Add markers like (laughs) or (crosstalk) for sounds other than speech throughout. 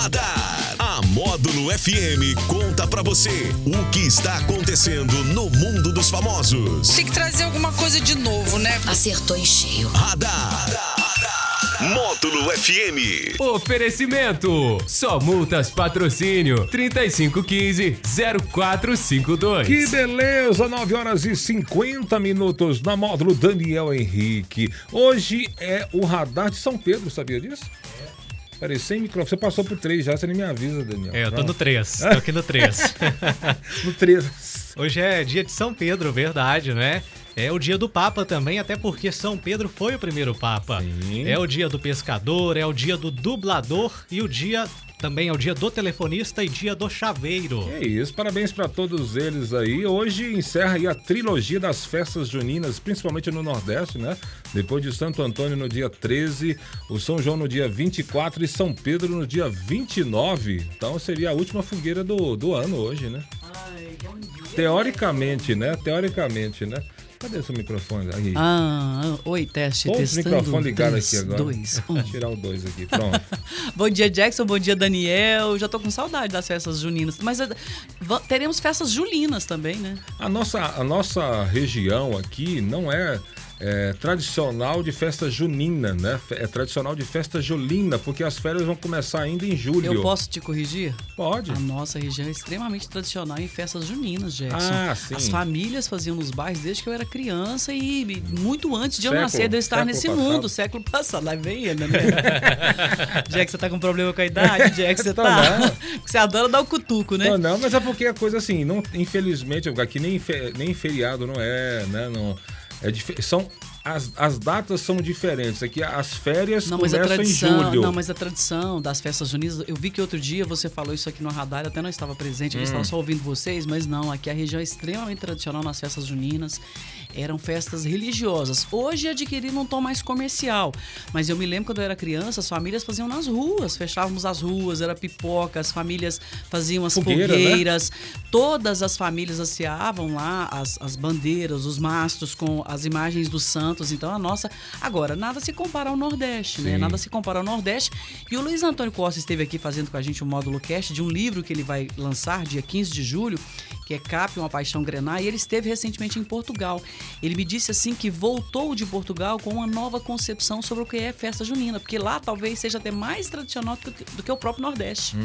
Radar. A Módulo FM conta pra você o que está acontecendo no mundo dos famosos. Tem que trazer alguma coisa de novo, né? Acertou em cheio. Radar. Módulo FM. Oferecimento. Só multas patrocínio 3515-0452. Que beleza, 9 horas e 50 minutos na módulo Daniel Henrique. Hoje é o radar de São Pedro, sabia disso? Peraí, sem microfone. Você passou por três já, você nem me avisa, Daniel. É, eu tô Pronto. no 3. Tô aqui no 3. (laughs) No três. Hoje é dia de São Pedro, verdade, né? É o dia do Papa também, até porque São Pedro foi o primeiro Papa. Sim. É o dia do pescador, é o dia do dublador e o dia também é o dia do telefonista e dia do chaveiro. É isso, parabéns para todos eles aí. Hoje encerra aí a trilogia das festas juninas, principalmente no Nordeste, né? Depois de Santo Antônio no dia 13, o São João no dia 24 e São Pedro no dia 29. Então seria a última fogueira do, do ano hoje, né? Teoricamente, né? Teoricamente, né? Cadê seu microfone? Aí. Ah, oi, teste, Pô, o testando. microfone ligado aqui agora. Dois, um. Tirar o dois aqui, pronto. (laughs) bom dia, Jackson. Bom dia, Daniel. Já tô com saudade das festas juninas. Mas eh, teremos festas julinas também, né? A nossa, a nossa região aqui não é, é, tradicional de festa junina, né? É tradicional de festa julina, porque as férias vão começar ainda em julho. Eu posso te corrigir? Pode. A nossa região é extremamente tradicional em festas juninas, Jackson. Ah, sim. As famílias faziam nos bairros desde que eu era criança e muito antes de eu Século- nascer, de eu estar nesse passado. mundo, século passado. Lá vem ele, né? (laughs) Jackson, você tá com problema com a idade? (laughs) Jackson, você tá. não. (laughs) Você adora dar o cutuco, né? Não, não, mas é porque a coisa assim, não, infelizmente, aqui nem, nem feriado não é, né? Não, é são, as, as datas são diferentes. Aqui as férias Não, mas a começam em tradição, julho. não, mas a tradição das festas juninas, eu vi que outro dia você falou isso aqui no radar, até não estava presente, Hum. eu estava só ouvindo vocês, mas não, aqui a região é extremamente tradicional nas festas juninas. Eram festas religiosas. Hoje adquiriram um tom mais comercial. Mas eu me lembro quando eu era criança, as famílias faziam nas ruas, fechávamos as ruas, era pipoca, as famílias faziam as Fogueira, né? fogueiras. Todas as famílias asseavam lá as, as bandeiras, os mastros com as imagens dos santos. Então a nossa. Agora, nada se compara ao Nordeste, né? Sim. Nada se compara ao Nordeste. E o Luiz Antônio Costa esteve aqui fazendo com a gente um módulo cast de um livro que ele vai lançar dia 15 de julho, que é Cap, uma paixão grenar, e ele esteve recentemente em Portugal. Ele me disse assim que voltou de Portugal com uma nova concepção sobre o que é festa junina, porque lá talvez seja até mais tradicional do que, do que o próprio Nordeste.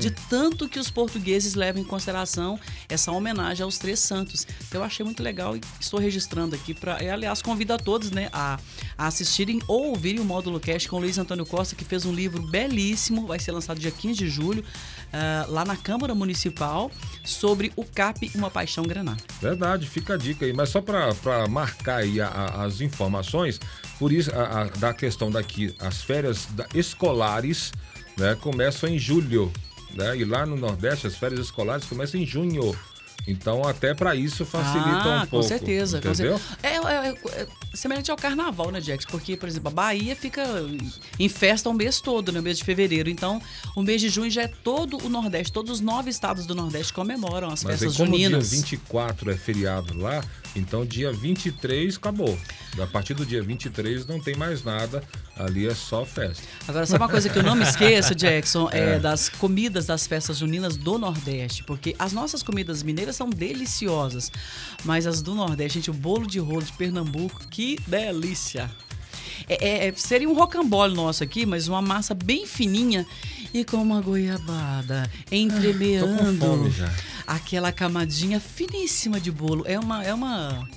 De tanto que os portugueses levam em consideração essa homenagem aos três santos. Então eu achei muito legal e estou registrando aqui para, aliás, convido a todos, né, a, a assistirem ou ouvirem o módulo cast com o Luiz Antônio Costa, que fez um livro belíssimo, vai ser lançado dia 15 de julho, ah, lá na Câmara Municipal, sobre o CAP Uma Paixão Granar. Verdade, fica a dica aí. Mas só para marcar aí a- a- as informações, por isso, a- da questão daqui, as férias da- escolares né, começam em julho. Né? E lá no Nordeste, as férias escolares começam em junho. Então, até para isso facilita ah, um pouco. com certeza. com Entendeu? certeza. É, é- é- é semelhante ao carnaval, né, Jax? Porque, por exemplo, a Bahia fica em festa o mês todo, no mês de fevereiro. Então, o mês de junho já é todo o Nordeste, todos os nove estados do Nordeste comemoram as Mas aí, festas como juninas. dia 24 é feriado lá, então dia 23 acabou. A partir do dia 23 não tem mais nada, ali é só festa. Agora, sabe uma coisa que eu não me esqueço, (laughs) Jackson? É, das comidas das festas juninas do Nordeste. Porque as nossas comidas mineiras são deliciosas. Mas as do Nordeste, gente, o bolo de rolo de Pernambuco, que delícia! É, é- seria um rocambole nosso aqui, mas uma massa bem fininha e com uma goiabada entremeando já. aquela camadinha finíssima de bolo. É uma, é uma,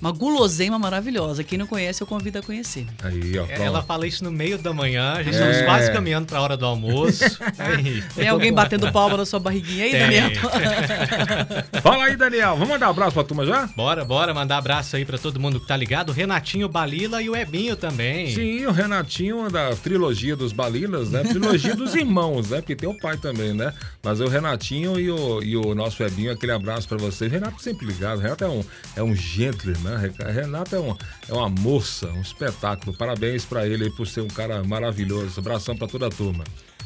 uma guloseima maravilhosa. Quem não conhece, eu convido a conhecer. Aí, ó. É. Ela fala isso no meio da manhã, a gente É. estamos quase caminhando para a hora do almoço. (laughs) Aí, Tem alguém batendo palma na sua barriguinha aí, Tem. Daniel? (laughs) Fala aí, Daniel. Vamos mandar um abraço pra turma já? Bora, bora, mandar abraço aí para todo mundo que tá ligado. Renatinho Balila e o Ebinho também. Sim, o Renatinho da trilogia dos Balilas, né? Trilogia dos irmãos, né? Porque tem o pai também, né? Mas o Renatinho e o, e o nosso Ebinho, aquele abraço pra vocês. Renato sempre ligado. Renato é um, é um gentleman, né? Renato é, um, é uma moça, um espetáculo. Parabéns pra ele por ser um cara maravilhoso. Abração pra toda a turma.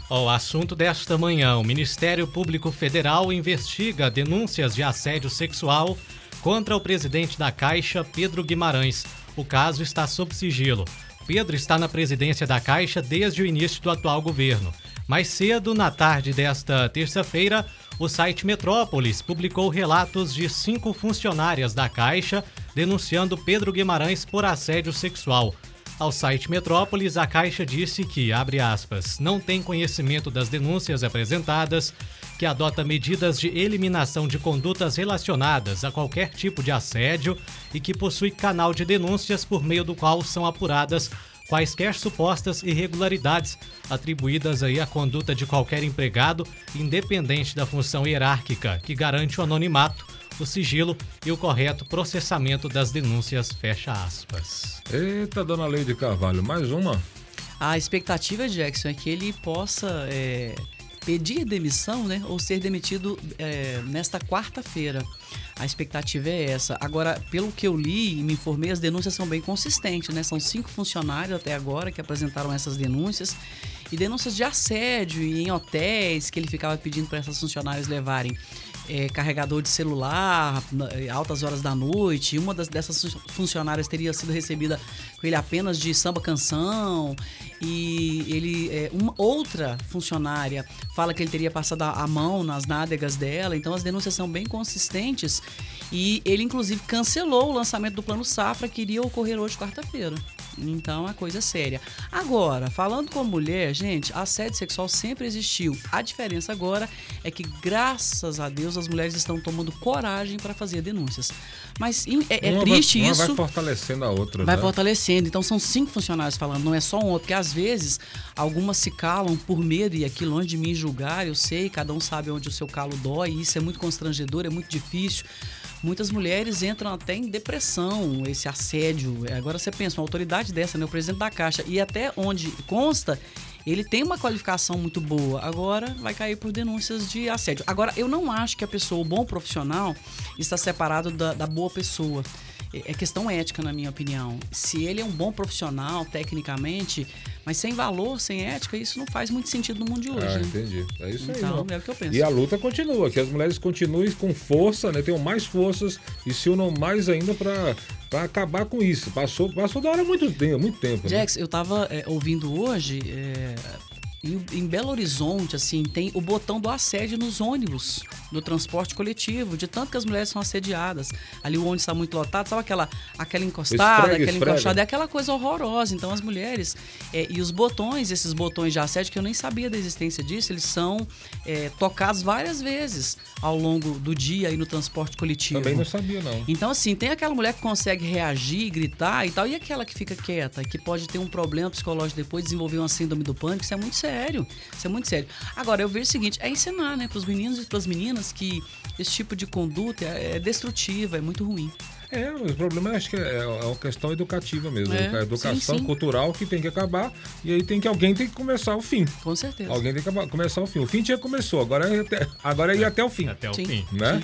O assunto desta manhã: o Ministério Público Federal investiga denúncias de assédio sexual contra o presidente da Caixa, Pedro Guimarães. O caso está sob sigilo. Pedro está na presidência da Caixa desde o início do atual governo. Mais cedo, na tarde desta terça-feira, o site Metrópolis publicou relatos de cinco funcionárias da Caixa denunciando Pedro Guimarães por assédio sexual. Ao site Metrópolis, a Caixa disse que, abre aspas, não tem conhecimento das denúncias apresentadas, que adota medidas de eliminação de condutas relacionadas a qualquer tipo de assédio e que possui canal de denúncias por meio do qual são apuradas quaisquer supostas irregularidades atribuídas aí à conduta de qualquer empregado, independente da função hierárquica que garante o anonimato, o sigilo e o correto processamento das denúncias, fecha aspas. Eita, dona Leide Carvalho, mais uma? A expectativa, Jackson, é que ele possa é, pedir demissão, né, ou ser demitido é, nesta quarta-feira. A expectativa é essa. Agora, pelo que eu li e me informei, as denúncias são bem consistentes, né? São cinco funcionários até agora que apresentaram essas denúncias e denúncias de assédio em hotéis que ele ficava pedindo para essas funcionárias levarem é, carregador de celular, altas horas da noite. Uma das, dessas funcionárias teria sido recebida com ele apenas de samba canção. E ele, é, uma outra funcionária fala que ele teria passado a mão nas nádegas dela. Então as denúncias são bem consistentes. E ele, inclusive, cancelou o lançamento do Plano Safra que iria ocorrer hoje, quarta-feira. Então, a coisa é séria. Agora, falando com mulher, gente, assédio sexual sempre existiu. A diferença agora é que, graças a Deus, as mulheres estão tomando coragem para fazer denúncias. Mas é, é triste vai, isso. Uma vai fortalecendo a outra. Vai né? fortalecendo. Então, são cinco funcionários falando, não é só um outro. Porque, às vezes, algumas se calam por medo e aqui longe de mim julgar, eu sei, cada um sabe onde o seu calo dói. E isso é muito constrangedor, é muito difícil. Muitas mulheres entram até em depressão, esse assédio. Agora você pensa, uma autoridade dessa, né? O presidente da Caixa. E até onde consta, ele tem uma qualificação muito boa. Agora vai cair por denúncias de assédio. Agora, eu não acho que a pessoa, o bom profissional, está separado da, da boa pessoa é questão ética, na minha opinião. Se ele é um bom profissional, tecnicamente, mas sem valor, sem ética, isso não faz muito sentido no mundo de hoje. Ah, né? entendi. É isso então, aí. É o que eu penso. E a luta continua, que as mulheres continuem com força, né? Tenham mais forças e se unam mais ainda para acabar com isso. Passou, passou da hora muito tempo, muito tempo. Né? Jax, né? eu estava é, ouvindo hoje. É em Belo Horizonte, assim, tem o botão do assédio nos ônibus, do transporte coletivo, de tanto que as mulheres são assediadas. Ali o ônibus está muito lotado, sabe aquela, aquela encostada, esfrega, aquela encoxada, é aquela coisa horrorosa. Então as mulheres, é, e os botões, esses botões de assédio, que eu nem sabia da existência disso, eles são é, tocados várias vezes ao longo do dia aí no transporte coletivo. Também não sabia, não. Então, assim, tem aquela mulher que consegue reagir, gritar e tal, e aquela que fica quieta, que pode ter um problema psicológico depois, desenvolver uma síndrome do pânico, isso é muito sério sério. Isso é muito sério. Agora, eu vejo o seguinte: é ensinar, né, para os meninos e para as meninas que esse tipo de conduta é, é destrutiva, é muito ruim. É, o problema acho que é, é uma questão educativa mesmo. É, a educação sim, sim. cultural que tem que acabar e aí tem que alguém tem que começar o fim. Com certeza. Alguém tem que começar o fim. O fim já começou, agora é até, agora é ir até o fim. Até o sim. fim. Né?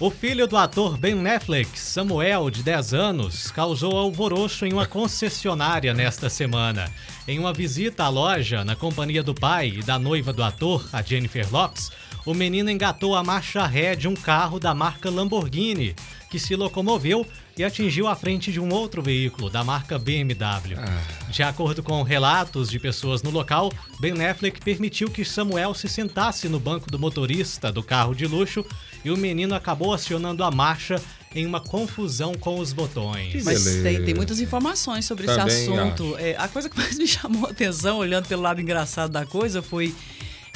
O filho do ator Ben Affleck, Samuel, de 10 anos, causou alvoroço em uma concessionária nesta semana. Em uma visita à loja, na companhia do pai e da noiva do ator, a Jennifer Lopes, o menino engatou a marcha ré de um carro da marca Lamborghini, que se locomoveu e atingiu a frente de um outro veículo da marca BMW. Ah. De acordo com relatos de pessoas no local, Ben Affleck permitiu que Samuel se sentasse no banco do motorista do carro de luxo e o menino acabou acionando a marcha em uma confusão com os botões. Mas tem, tem, muitas informações sobre Também esse assunto. É, a coisa que mais (laughs) me chamou a atenção, olhando pelo lado engraçado da coisa, foi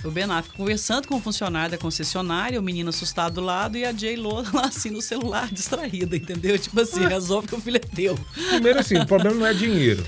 o Ben Affleck conversando com o um funcionário da concessionária, o menino assustado do lado e a J. Lo (laughs) lá assim no celular, distraída, entendeu? Tipo assim, resolve que o filho é teu. Primeiro assim, o problema não é dinheiro.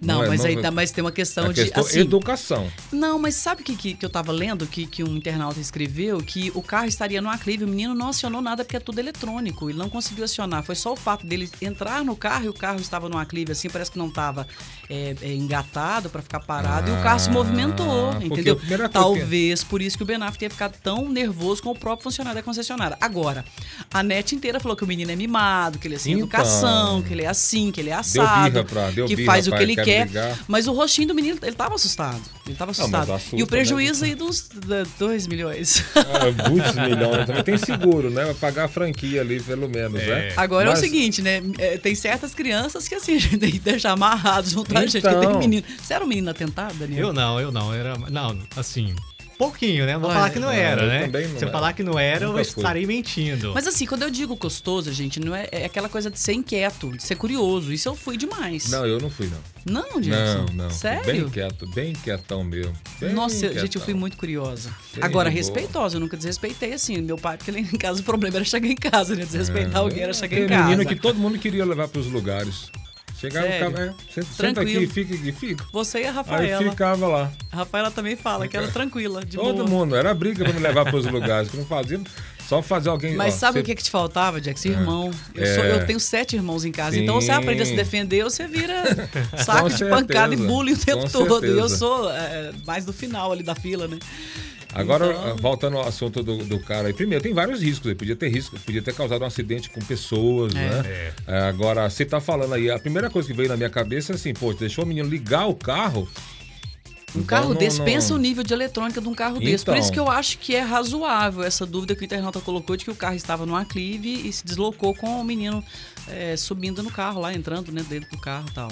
Não, não mas, é, aí, tá, mas tem uma questão de. Questão assim, educação. Não, mas sabe o que, que, que, eu tava lendo? Que, que um internauta escreveu? Que o carro estaria no aclive. O menino não acionou nada porque é tudo eletrônico. Ele não conseguiu acionar. Foi só o fato dele entrar no carro e o carro estava no aclive, assim, parece que não estava é, é, engatado para ficar parado. Ah, e o carro se movimentou, entendeu? Talvez por isso que o Ben Affleck tenha ficado tão nervoso com o próprio funcionário da concessionária. Agora, a net inteira falou que o menino é mimado, que ele é sem então, educação, que ele é assim, que ele é assado, pra, que faz o que ele quer quer. brigar. Mas o rostinho do menino, ele tava assustado. Ele tava assustado. assusta, e o né? prejuízo aí dos 2 milhões. Ah, muitos (laughs) milhões. Também tem seguro, né? Vai pagar a franquia ali, pelo menos, né? Agora Mas- é o seguinte, né? É, tem certas crianças que assim, (laughs) a gente tem que deixar amarrados junto a gente. Tem Então. menino. Você era um menino atentado, Daniel? Eu não, eu não. Era, não, assim, pouquinho, né? Vou Olha, falar que não era, eu né? não Se eu era. falar que não era, eu Nunca fui. estarei mentindo. Mas assim, quando eu digo gostoso, gente, não é, é aquela coisa de ser inquieto, de ser curioso. Isso eu fui demais. Não, eu não fui, não. Não, Jackson? Não, não. Sério? Bem quieto, bem quietão mesmo. Bem Nossa, eu- gente, eu quietão. fui muito curiosa. Bem Agora, respeitosa, eu nunca desrespeitei assim. Meu pai, porque lá em casa o problema era chegar em casa, né? Desrespeitar alguém era chegar em casa. menino que todo mundo queria levar pros lugares. Chegava Sério? ficava, é, senta, senta aqui, fica aqui, fica. Você e a Aí Rafaela. ficava lá. A Rafaela também fala que era tranquila, de Todo boa. mundo, era briga pra me levar pros lugares. Que não fazia, só fazer alguém. Mas ó, sabe você- o que, que te faltava, Jax? Irmão. Eu, É. sou- eu tenho sete irmãos em casa. Sim. Então você aprende a se defender você vira (laughs) saco de pancada e certeza, bullying o tempo com todo. E eu certeza. sou é, mais do final ali da fila, né? Agora, Então- voltando ao assunto do, do cara aí. Primeiro, tem vários riscos. Ele podia ter risco, podia ter causado um acidente com pessoas, né? É, agora, você tá falando aí, a primeira coisa que veio na minha cabeça é assim, pô, deixou o menino ligar o carro. Um Então, carro não- desse, não- pensa o nível de eletrônica de um carro desse. Por Então. isso que eu acho que é razoável essa dúvida que o internauta colocou de que o carro estava no aclive e se deslocou com o menino é, subindo no carro lá, entrando né, dentro do carro e tal.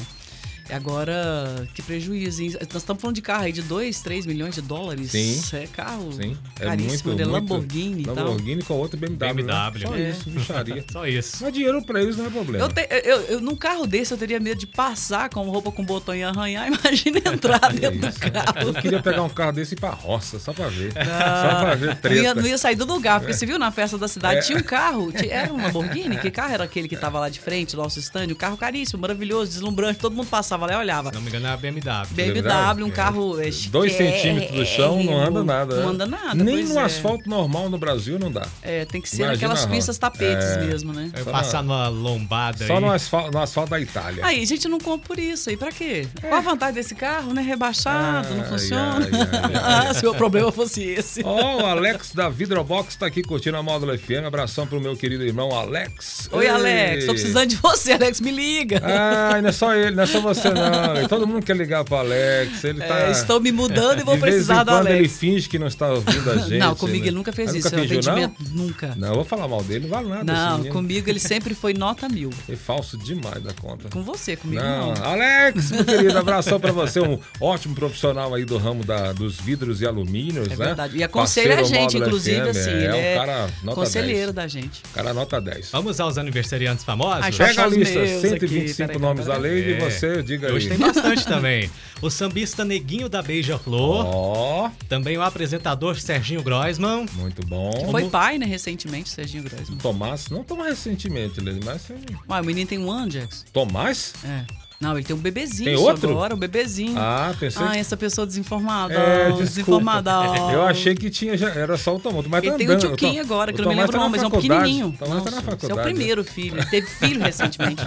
Agora, que prejuízo, hein? Nós estamos falando de carro aí de 2, 3 milhões de dólares. Sim. É carro Sim, é caríssimo, muito, né? muito- Lamborghini e tal. Lamborghini com outro BMW. né? BMW. Só É. isso, bicharia. (laughs) Só isso. Mas dinheiro pra eles não é problema. Eu, te- eu, eu- num carro desse eu teria medo de passar com roupa com botão e arranhar. (laughs) Imagina entrar (laughs) dentro do Eu carro. queria pegar um carro desse e ir pra roça, só pra ver. Só pra ver Não ia, treta. não ia sair do lugar, porque você viu na festa da cidade, É. tinha um carro, era um Lamborghini, que carro era aquele que tava lá de frente, do nosso stand, um carro caríssimo, maravilhoso, deslumbrante, todo mundo passava lá e olhava. Se não me engano, é a BMW. BMW, um carro é, Dois chiquérrimo, centímetros do chão não anda nada. Não né? anda nada, Nem no é. asfalto normal no Brasil não dá. É, tem que ser Imagina naquelas a pistas tapetes É. mesmo, né? Passar numa lombada Só aí. no asfalto, no asfalto da Itália. Aí, a gente não compra por isso. Aí, pra quê? Qual a vantagem desse carro, né? Rebaixado, não funciona. (laughs) ah, se o problema fosse esse. Ó, o Alex da Vidrobox tá aqui curtindo a Módulo FM. Abração pro meu querido irmão Alex. Oi. Alex, tô precisando de você, Alex, me liga. Ah, não é só ele, não é só você não. Todo mundo quer ligar pro Alex. Ele tá. É, estou me mudando e vou de vez precisar em do quando ele finge que não está ouvindo a gente. não, comigo né? ele nunca fez Ah, isso. Nunca é um fingiu, não? atendimento. Nunca. Não, eu vou falar mal dele, não vale nada. Não, menino. comigo ele sempre foi nota mil. É falso demais da conta. Com você, comigo Não, não. Alex, meu querido, abração pra você, um ótimo profissional aí do ramo da, dos vidros e alumínios, É né? verdade. E aconselha a Parceiro gente, inclusive, FM, assim. é, ele um é cara nota conselheiro 10. da gente. Cara nota 10. Vamos aos aniversariantes famosos? Ai, Pega a lista, meus aqui, 125 peraí, nomes da lei e É. você, diga Hoje aí. tem bastante também. O sambista Neguinho da Beija-Flor. Ó, Também o apresentador Serginho Groisman. muito bom. Foi pai, né, recentemente, Serginho Grossman. Tomás, não tão recentemente, Lene, mas sim. Ué, o menino tem um ano, Jax. Tomás? É. Não, ele tem um bebezinho Tem outro? agora, um bebezinho. Ah, pensei Ah, que... essa pessoa desinformada. É, desinformada. Eu achei que tinha, já, era só o Tomás. Mas Ele tá tem um andando. O Tom- agora, que o eu não me lembro tá não, na mas é um pequenininho. Tomás tá na Nossa, faculdade. Esse é o primeiro filho. Ele teve filho recentemente.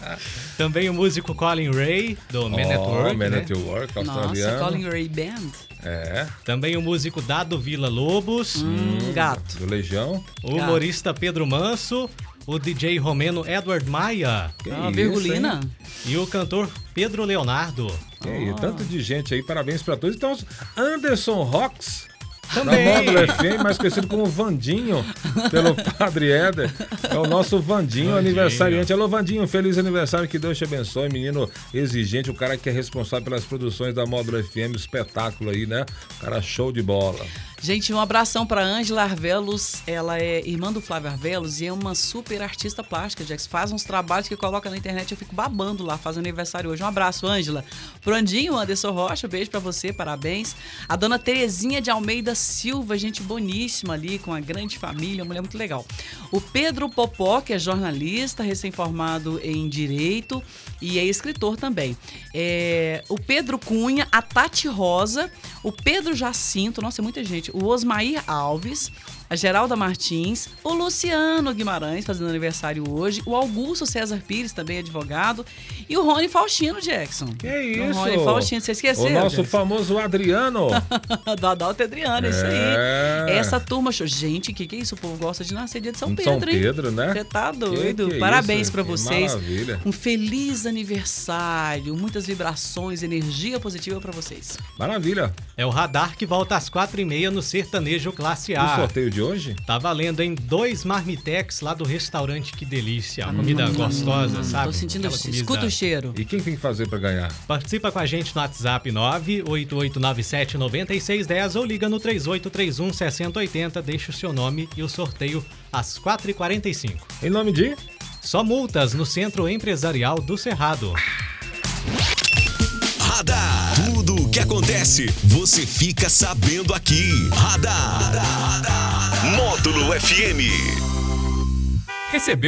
(laughs) Também o músico Colin Ray, do Man Ó, Network. Man né? at Work, Nossa, australiano. Colin Ray Band. É, Também o músico Dado Vila Lobos. Hum, gato. do Legião. O humorista Pedro Manso. O DJ romeno Edward Maia. Que Ah, virgulina. E o cantor Pedro Leonardo. Que isso, tanto de gente aí, parabéns pra todos. Então, Anderson Rocks. Também. Da Módulo FM, mais conhecido como Vandinho, pelo (laughs) Padre Éder. É o nosso Vandinho, Vandinho. aniversariante. Alô, Vandinho, feliz aniversário, que Deus te abençoe. Menino exigente, o cara que é responsável pelas produções da Módulo FM, espetáculo aí, né? O cara show de bola. Gente, um abração para Ângela Arvelos. Ela é irmã do Flávio Arvelos e é uma super artista plástica, Jax. Faz uns trabalhos que coloca na internet. Eu fico babando lá, faz aniversário hoje. Um abraço, Ângela. Pro Andinho, Anderson Rocha, beijo para você, parabéns. A dona Terezinha de Almeida Silva, gente boníssima ali, com a grande família, uma mulher muito legal. O Pedro Popó, que é jornalista, recém-formado em Direito e é escritor também. É, o Pedro Cunha, a Tati Rosa, o Pedro Jacinto, nossa, é muita gente. O Osmair Alves, a Geralda Martins, o Luciano Guimarães, fazendo aniversário hoje, o Augusto César Pires, também advogado, e o Rony Faustino Jackson. Que O isso? Rony Faustino, você esqueceu? O nosso Jackson? famoso Adriano. (laughs) do Adalto Adriano, é isso aí. Essa turma, show. gente, o que, que é isso? O povo gosta de nascer dia de São São Pedro, hein? Pedro, né? Você tá Que doido. que é Parabéns isso? pra Que vocês. Maravilha. Um feliz aniversário, muitas vibrações, energia positiva pra vocês. Maravilha. É o radar que volta às quatro e meia no Sertanejo Classe O A. sorteio de hoje? Tá valendo em dois marmitex lá do restaurante Que Delícia. Comida gostosa, sabe? Tô sentindo, Aquela comida- escuta o cheiro. E quem tem que fazer pra ganhar? Participa com a gente no WhatsApp 988979610 ou liga no 3831 6080, deixa o seu nome e o sorteio às 4h45. Em nome de? Só multas no Centro Empresarial do Cerrado. Radar. Tudo o que acontece, você fica sabendo aqui. Radar. Módulo FM. Recebeu